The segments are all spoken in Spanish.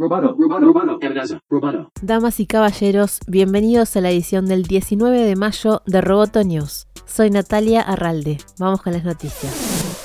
Amenaza, roboto. Damas y caballeros, bienvenidos a la edición del 19 de mayo de Roboto News. Soy Natalia Arralde. Vamos con las noticias.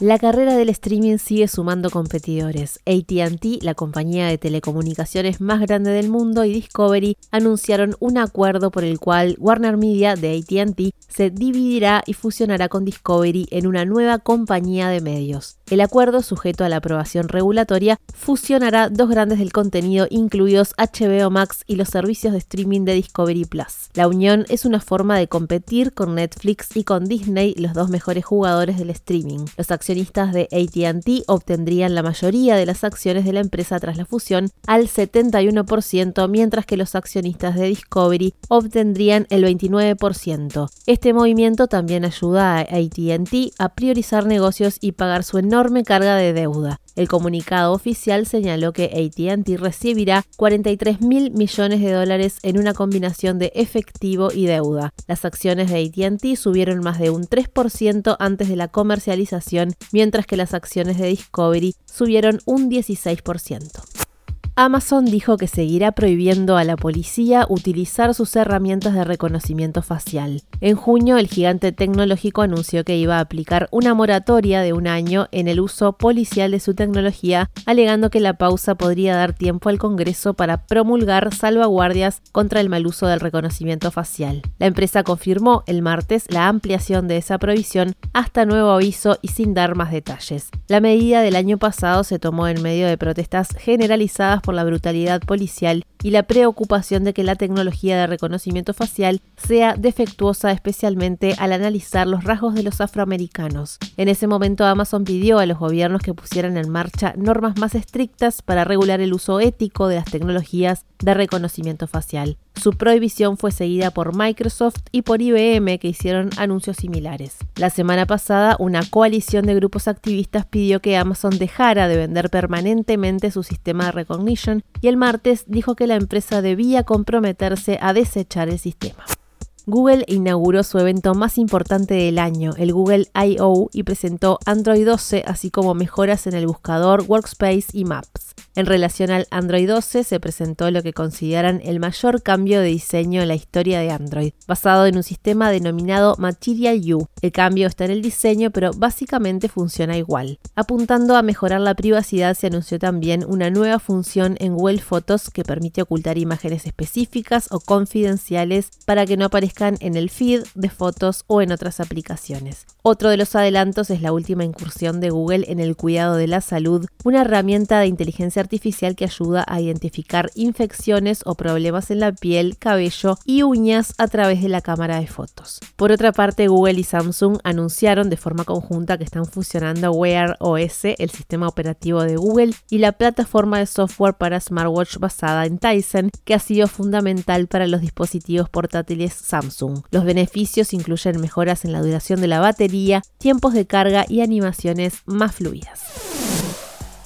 La carrera del streaming sigue sumando competidores. ATT, la compañía de telecomunicaciones más grande del mundo, y Discovery anunciaron un acuerdo por el cual Warner Media de ATT se dividirá y fusionará con Discovery en una nueva compañía de medios. El acuerdo, sujeto a la aprobación regulatoria, fusionará dos grandes del contenido, incluidos HBO Max y los servicios de streaming de Discovery Plus. La unión es una forma de competir con Netflix y con Disney, los dos mejores jugadores del streaming. Los accionistas de ATT obtendrían la mayoría de las acciones de la empresa tras la fusión al 71%, mientras que los accionistas de Discovery obtendrían el 29%. Este movimiento también ayuda a ATT a priorizar negocios y pagar su enorme carga de deuda. El comunicado oficial señaló que ATT recibirá 43 mil millones de dólares en una combinación de efectivo y deuda. Las acciones de ATT subieron más de un 3% antes de la comercialización mientras que las acciones de Discovery subieron un 16%. Amazon dijo que seguirá prohibiendo a la policía utilizar sus herramientas de reconocimiento facial. En junio, el gigante tecnológico anunció que iba a aplicar una moratoria de un año en el uso policial de su tecnología, alegando que la pausa podría dar tiempo al Congreso para promulgar salvaguardias contra el mal uso del reconocimiento facial. La empresa confirmó el martes la ampliación de esa prohibición hasta nuevo aviso y sin dar más detalles. La medida del año pasado se tomó en medio de protestas generalizadas por la brutalidad policial y la preocupación de que la tecnología de reconocimiento facial sea defectuosa especialmente al analizar los rasgos de los afroamericanos. En ese momento Amazon pidió a los gobiernos que pusieran en marcha normas más estrictas para regular el uso ético de las tecnologías de reconocimiento facial. Su prohibición fue seguida por Microsoft y por IBM que hicieron anuncios similares. La semana pasada, una coalición de grupos activistas pidió que Amazon dejara de vender permanentemente su sistema de recognition y el martes dijo que la empresa debía comprometerse a desechar el sistema. Google inauguró su evento más importante del año, el Google I.O., y presentó Android 12, así como mejoras en el buscador, Workspace y Maps. En relación al Android 12 se presentó lo que consideran el mayor cambio de diseño en la historia de Android, basado en un sistema denominado Material U. El cambio está en el diseño, pero básicamente funciona igual. Apuntando a mejorar la privacidad, se anunció también una nueva función en Google Photos que permite ocultar imágenes específicas o confidenciales para que no aparezcan en el feed de fotos o en otras aplicaciones. Otro de los adelantos es la última incursión de Google en el cuidado de la salud, una herramienta de inteligencia artificial que ayuda a identificar infecciones o problemas en la piel, cabello y uñas a través de la cámara de fotos. Por otra parte, Google y Samsung anunciaron de forma conjunta que están fusionando Wear OS, el sistema operativo de Google, y la plataforma de software para smartwatch basada en Tizen, que ha sido fundamental para los dispositivos portátiles Samsung. Los beneficios incluyen mejoras en la duración de la batería, tiempos de carga y animaciones más fluidas.